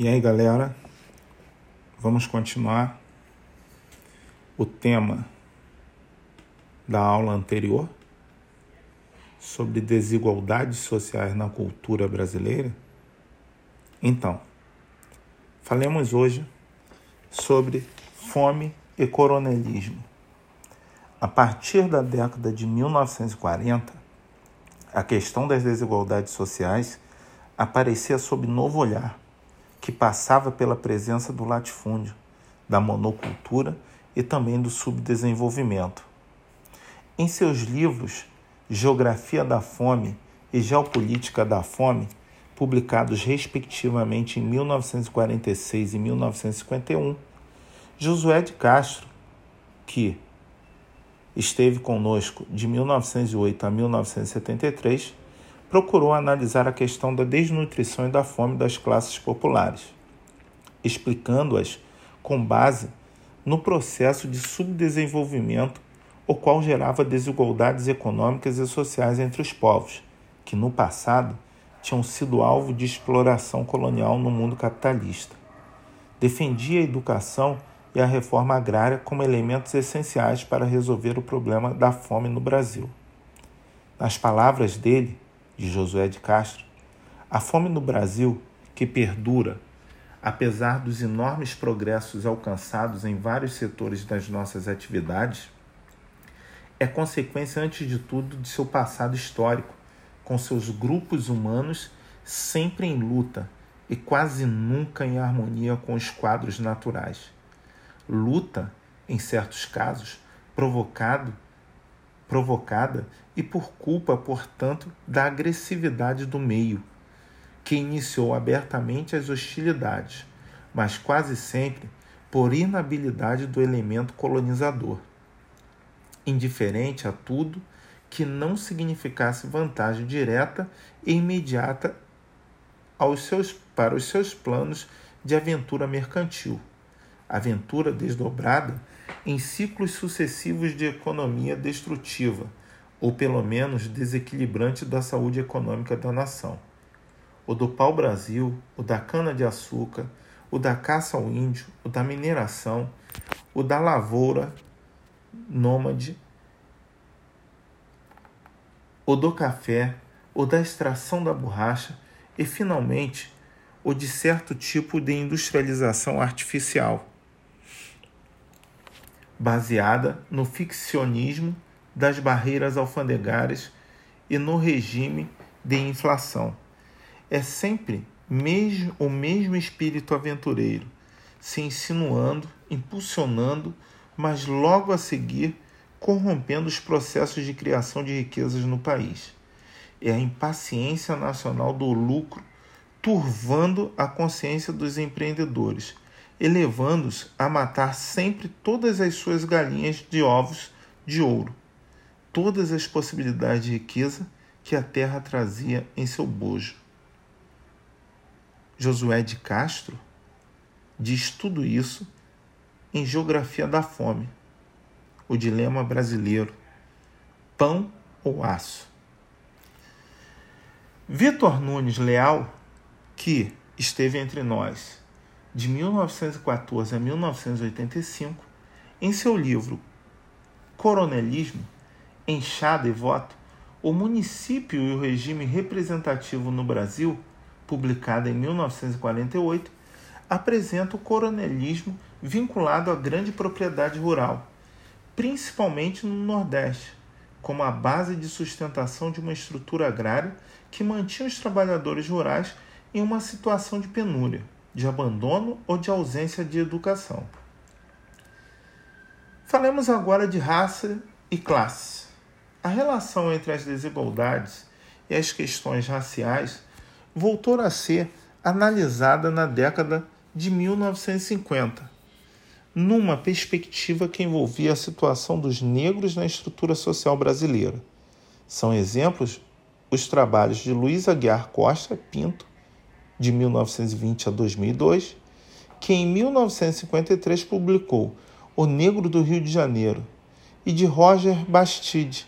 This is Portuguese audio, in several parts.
E aí, galera, vamos continuar o tema da aula anterior sobre desigualdades sociais na cultura brasileira? Então, falemos hoje sobre fome e coronelismo. A partir da década de 1940, a questão das desigualdades sociais aparecia sob novo olhar que passava pela presença do latifúndio, da monocultura e também do subdesenvolvimento. Em seus livros Geografia da Fome e Geopolítica da Fome, publicados respectivamente em 1946 e 1951, Josué de Castro, que esteve conosco de 1908 a 1973, procurou analisar a questão da desnutrição e da fome das classes populares, explicando-as com base no processo de subdesenvolvimento, o qual gerava desigualdades econômicas e sociais entre os povos, que no passado tinham sido alvo de exploração colonial no mundo capitalista. Defendia a educação e a reforma agrária como elementos essenciais para resolver o problema da fome no Brasil. Nas palavras dele, de Josué de Castro, a fome no Brasil, que perdura, apesar dos enormes progressos alcançados em vários setores das nossas atividades, é consequência, antes de tudo, de seu passado histórico, com seus grupos humanos sempre em luta e quase nunca em harmonia com os quadros naturais. Luta, em certos casos, provocado provocada e por culpa, portanto, da agressividade do meio, que iniciou abertamente as hostilidades, mas quase sempre por inabilidade do elemento colonizador, indiferente a tudo que não significasse vantagem direta e imediata aos seus, para os seus planos de aventura mercantil. Aventura desdobrada em ciclos sucessivos de economia destrutiva, ou pelo menos desequilibrante da saúde econômica da nação. O do pau-brasil, o da cana-de-açúcar, o da caça ao índio, o da mineração, o da lavoura nômade, o do café, o da extração da borracha e, finalmente, o de certo tipo de industrialização artificial baseada no ficcionismo das barreiras alfandegárias e no regime de inflação. É sempre mesmo, o mesmo espírito aventureiro, se insinuando, impulsionando, mas logo a seguir corrompendo os processos de criação de riquezas no país. É a impaciência nacional do lucro turvando a consciência dos empreendedores elevando-os a matar sempre todas as suas galinhas de ovos de ouro, todas as possibilidades de riqueza que a terra trazia em seu bojo. Josué de Castro diz tudo isso em Geografia da Fome, o dilema brasileiro: pão ou aço. Vitor Nunes Leal, que esteve entre nós de 1914 a 1985, em seu livro Coronelismo, Enxada e Voto, o município e o regime representativo no Brasil, publicado em 1948, apresenta o coronelismo vinculado à grande propriedade rural, principalmente no Nordeste, como a base de sustentação de uma estrutura agrária que mantinha os trabalhadores rurais em uma situação de penúria de abandono ou de ausência de educação. Falemos agora de raça e classe. A relação entre as desigualdades e as questões raciais voltou a ser analisada na década de 1950, numa perspectiva que envolvia a situação dos negros na estrutura social brasileira. São exemplos os trabalhos de Luiz Aguiar Costa Pinto de 1920 a 2002, que em 1953 publicou O Negro do Rio de Janeiro, e de Roger Bastide,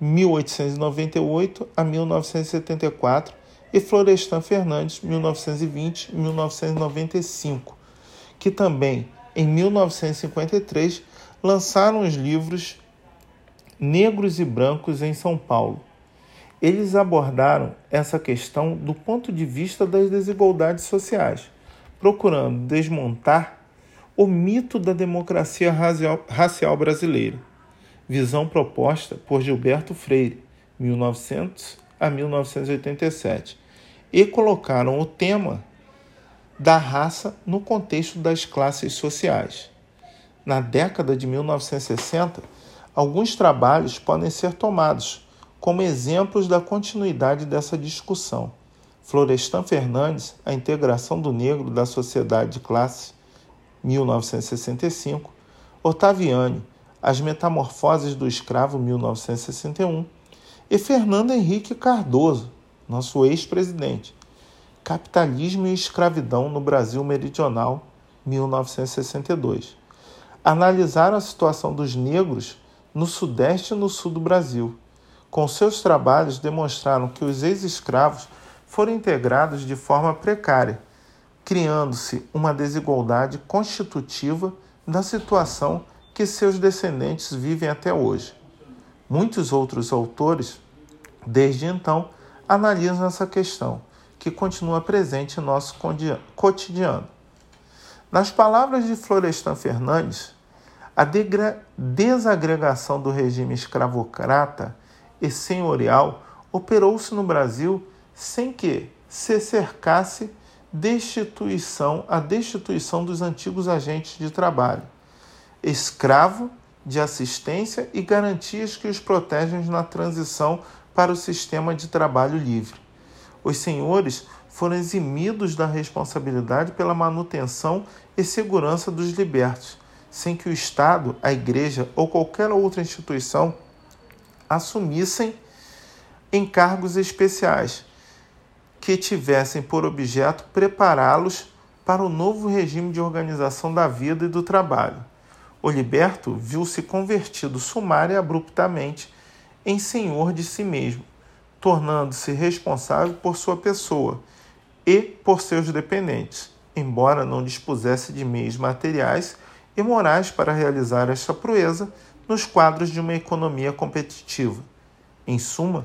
1898 a 1974, e Florestan Fernandes, 1920-1995, que também, em 1953, lançaram os livros Negros e Brancos em São Paulo. Eles abordaram essa questão do ponto de vista das desigualdades sociais, procurando desmontar o mito da democracia racial brasileira, visão proposta por Gilberto Freire, 1900 a 1987, e colocaram o tema da raça no contexto das classes sociais. Na década de 1960, alguns trabalhos podem ser tomados como exemplos da continuidade dessa discussão. Florestan Fernandes, A Integração do Negro da Sociedade de Classe, 1965, Otaviani, As Metamorfoses do Escravo, 1961, e Fernando Henrique Cardoso, nosso ex-presidente, Capitalismo e Escravidão no Brasil Meridional, 1962. Analisaram a situação dos negros no Sudeste e no Sul do Brasil. Com seus trabalhos, demonstraram que os ex-escravos foram integrados de forma precária, criando-se uma desigualdade constitutiva da situação que seus descendentes vivem até hoje. Muitos outros autores, desde então, analisam essa questão, que continua presente em nosso cotidiano. Nas palavras de Florestan Fernandes, a desagregação do regime escravocrata e senhorial operou-se no Brasil sem que se cercasse destituição, a destituição dos antigos agentes de trabalho, escravo de assistência e garantias que os protegem na transição para o sistema de trabalho livre. Os senhores foram eximidos da responsabilidade pela manutenção e segurança dos libertos, sem que o Estado, a Igreja ou qualquer outra instituição assumissem encargos especiais que tivessem por objeto prepará-los para o novo regime de organização da vida e do trabalho. O liberto viu-se convertido sumária e abruptamente em senhor de si mesmo, tornando-se responsável por sua pessoa e por seus dependentes, embora não dispusesse de meios materiais e morais para realizar esta proeza nos quadros de uma economia competitiva. Em suma,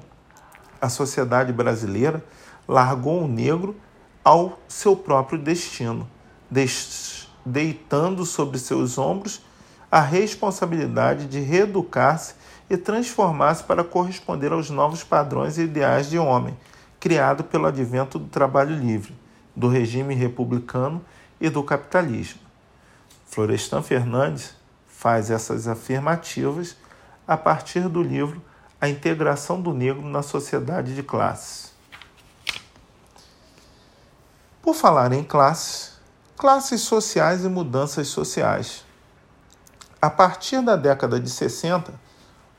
a sociedade brasileira largou o negro ao seu próprio destino, deitando sobre seus ombros a responsabilidade de reeducar-se e transformar-se para corresponder aos novos padrões e ideais de homem, criado pelo advento do trabalho livre, do regime republicano e do capitalismo. Florestan Fernandes faz essas afirmativas a partir do livro A Integração do Negro na Sociedade de Classes. Por falar em classes, classes sociais e mudanças sociais. A partir da década de 60,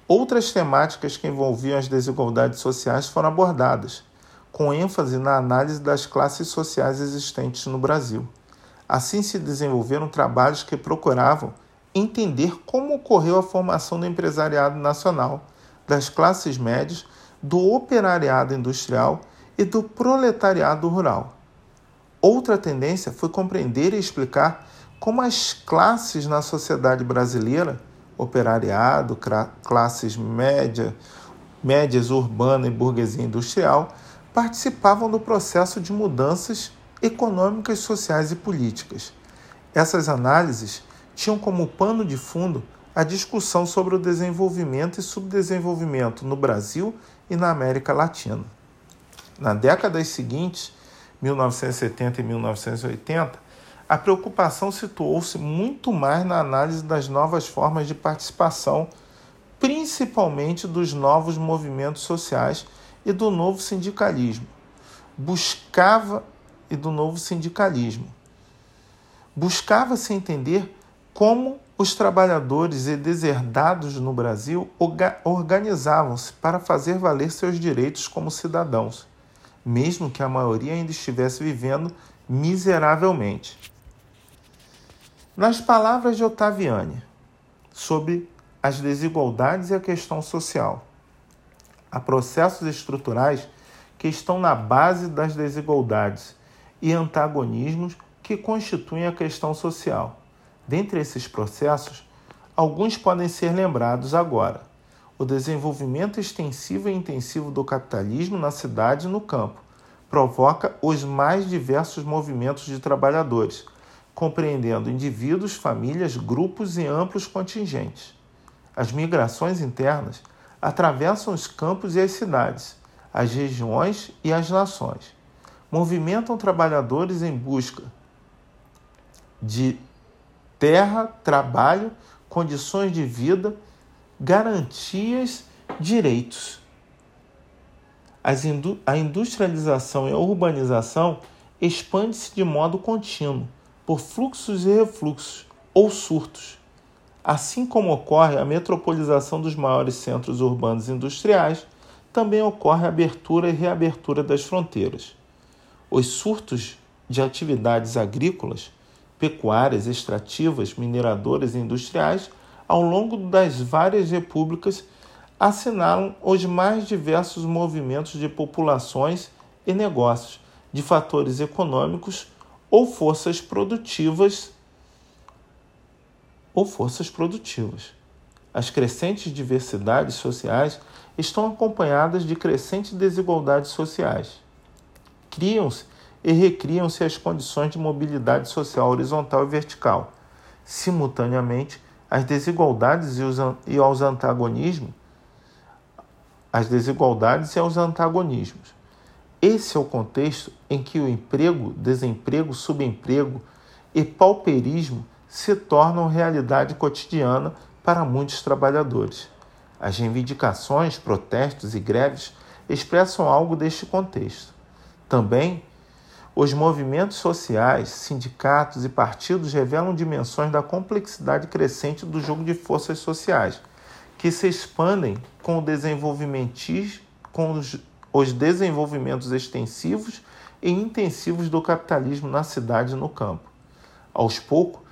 outras temáticas que envolviam as desigualdades sociais foram abordadas, com ênfase na análise das classes sociais existentes no Brasil. Assim se desenvolveram trabalhos que procuravam entender como ocorreu a formação do empresariado nacional, das classes médias, do operariado industrial e do proletariado rural. Outra tendência foi compreender e explicar como as classes na sociedade brasileira, operariado, classes média, médias urbana e burguesia industrial, participavam do processo de mudanças econômicas, sociais e políticas. Essas análises tinham como pano de fundo a discussão sobre o desenvolvimento e subdesenvolvimento no Brasil e na América Latina. Na décadas seguintes, 1970 e 1980, a preocupação situou-se muito mais na análise das novas formas de participação, principalmente dos novos movimentos sociais e do novo sindicalismo. Buscava e do novo sindicalismo. Buscava-se entender como os trabalhadores e deserdados no Brasil organizavam-se para fazer valer seus direitos como cidadãos mesmo que a maioria ainda estivesse vivendo miseravelmente. Nas palavras de Otaviani, sobre as desigualdades e a questão social, há processos estruturais que estão na base das desigualdades e antagonismos que constituem a questão social. Dentre esses processos, alguns podem ser lembrados agora: o desenvolvimento extensivo e intensivo do capitalismo na cidade e no campo provoca os mais diversos movimentos de trabalhadores, compreendendo indivíduos, famílias, grupos e amplos contingentes. As migrações internas atravessam os campos e as cidades, as regiões e as nações. Movimentam trabalhadores em busca de terra, trabalho, condições de vida, garantias, direitos. a industrialização e a urbanização expande-se de modo contínuo, por fluxos e refluxos, ou surtos. Assim como ocorre a metropolização dos maiores centros urbanos industriais, também ocorre a abertura e reabertura das fronteiras. Os surtos de atividades agrícolas, pecuárias, extrativas, mineradoras e industriais ao longo das várias repúblicas assinalam os mais diversos movimentos de populações e negócios, de fatores econômicos ou forças produtivas ou forças produtivas. As crescentes diversidades sociais estão acompanhadas de crescentes desigualdades sociais. Criam-se e recriam-se as condições de mobilidade social horizontal e vertical. Simultaneamente, as desigualdades e os, e aos antagonismos, as desigualdades e aos antagonismos. Esse é o contexto em que o emprego, desemprego, subemprego e pauperismo se tornam realidade cotidiana para muitos trabalhadores. As reivindicações, protestos e greves expressam algo deste contexto. Também, os movimentos sociais, sindicatos e partidos revelam dimensões da complexidade crescente do jogo de forças sociais, que se expandem com, com os, os desenvolvimentos extensivos e intensivos do capitalismo na cidade e no campo. Aos poucos,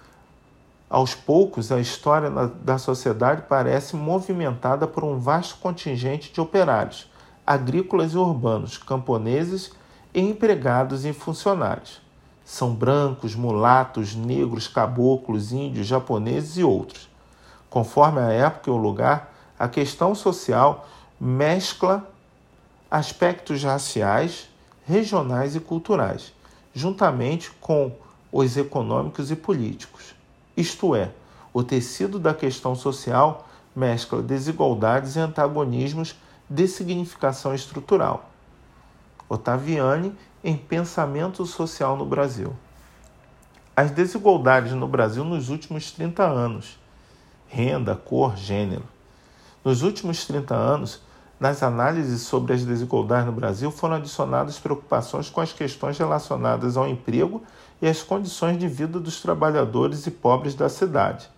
aos poucos, a história da sociedade parece movimentada por um vasto contingente de operários, agrícolas e urbanos, camponeses e empregados e funcionários. São brancos, mulatos, negros, caboclos, índios, japoneses e outros. Conforme a época e o lugar, a questão social mescla aspectos raciais, regionais e culturais, juntamente com os econômicos e políticos. Isto é, o tecido da questão social mescla desigualdades e antagonismos de significação estrutural. Ottaviani em Pensamento Social no Brasil. As desigualdades no Brasil nos últimos 30 anos. Renda, cor, gênero. Nos últimos 30 anos, nas análises sobre as desigualdades no Brasil foram adicionadas preocupações com as questões relacionadas ao emprego e as condições de vida dos trabalhadores e pobres da cidade.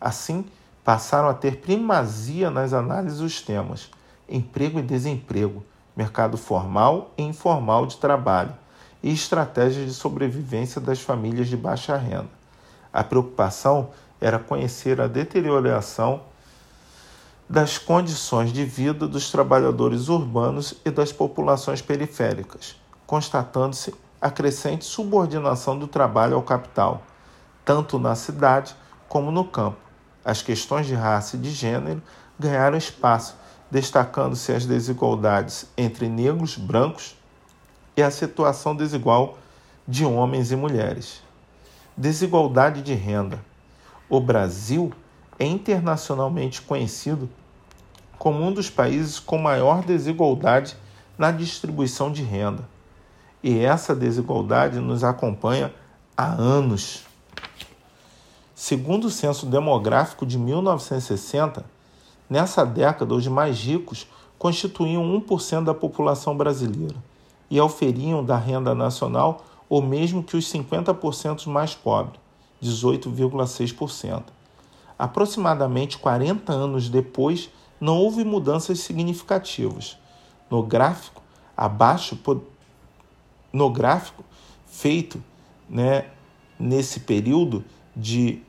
Assim, passaram a ter primazia nas análises os temas emprego e desemprego, mercado formal e informal de trabalho e estratégias de sobrevivência das famílias de baixa renda. A preocupação era conhecer a deterioração das condições de vida dos trabalhadores urbanos e das populações periféricas, constatando-se a crescente subordinação do trabalho ao capital, tanto na cidade como no campo. As questões de raça e de gênero ganharam espaço, destacando-se as desigualdades entre negros, brancos e a situação desigual de homens e mulheres. Desigualdade de renda. O Brasil é internacionalmente conhecido como um dos países com maior desigualdade na distribuição de renda. E essa desigualdade nos acompanha há anos. Segundo o censo demográfico de 1960, nessa década os mais ricos constituíam 1% da população brasileira e auferiam da renda nacional o mesmo que os 50% mais pobres, 18,6%. Aproximadamente 40 anos depois, não houve mudanças significativas. No gráfico, abaixo, no gráfico feito né, nesse período de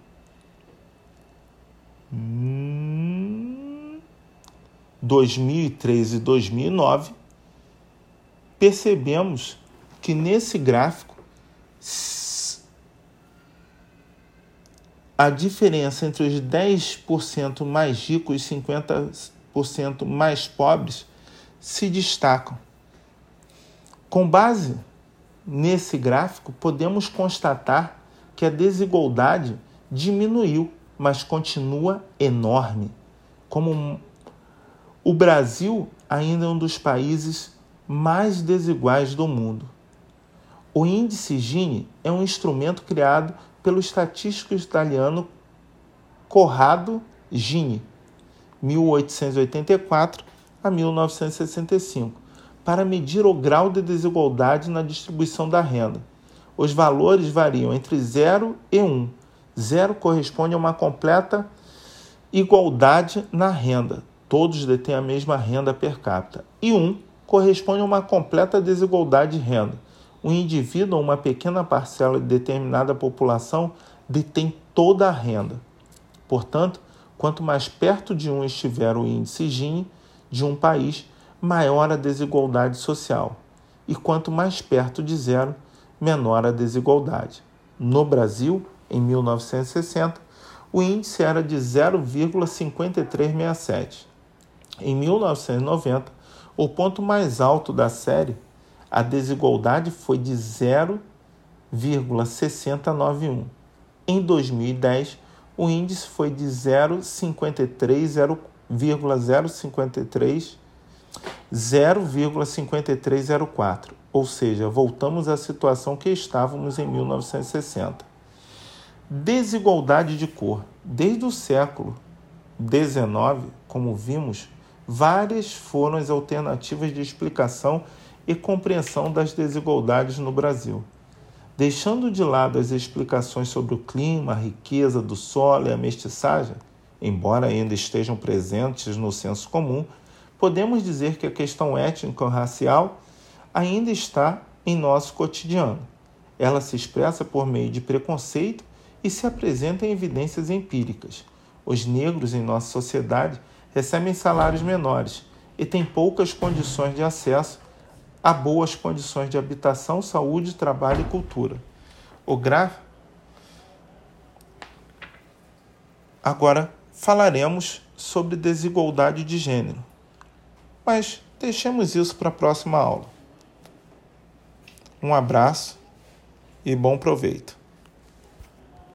hum, 2003 e 2009, percebemos que nesse gráfico a diferença entre os 10% mais ricos e 50% mais pobres se destacam. Com base nesse gráfico, podemos constatar que a desigualdade diminuiu, mas continua enorme. Como o Brasil ainda é um dos países mais desiguais do mundo. O índice Gini é um instrumento criado pelo estatístico italiano Corrado Gini, 1884 a 1965, para medir o grau de desigualdade na distribuição da renda. Os valores variam entre 0 e 1. 0 corresponde a uma completa igualdade na renda, todos detêm a mesma renda per capita, e 1 corresponde a uma completa desigualdade de renda. Um indivíduo ou uma pequena parcela de determinada população detém toda a renda. Portanto, quanto mais perto de um estiver o índice Gini de um país, maior a desigualdade social. E quanto mais perto de zero, menor a desigualdade. No Brasil, em 1960, o índice era de 0,5367. Em 1990, o ponto mais alto da série, a desigualdade foi de 0,6091. Em 2010, o índice foi de 0,53 0,5304, ou seja, voltamos à situação que estávamos em 1960. Desigualdade de cor. Desde o século XIX, como vimos, várias foram as alternativas de explicação e compreensão das desigualdades no Brasil. Deixando de lado as explicações sobre o clima, a riqueza do solo e a mestiçagem, embora ainda estejam presentes no senso comum, podemos dizer que a questão étnico-racial ainda está em nosso cotidiano. Ela se expressa por meio de preconceito e se apresenta em evidências empíricas. Os negros em nossa sociedade recebem salários menores e têm poucas condições de acesso a boas condições de habitação, saúde, trabalho e cultura. O gráfico. Agora falaremos sobre desigualdade de gênero. Mas deixemos isso para a próxima aula. Um abraço e bom proveito.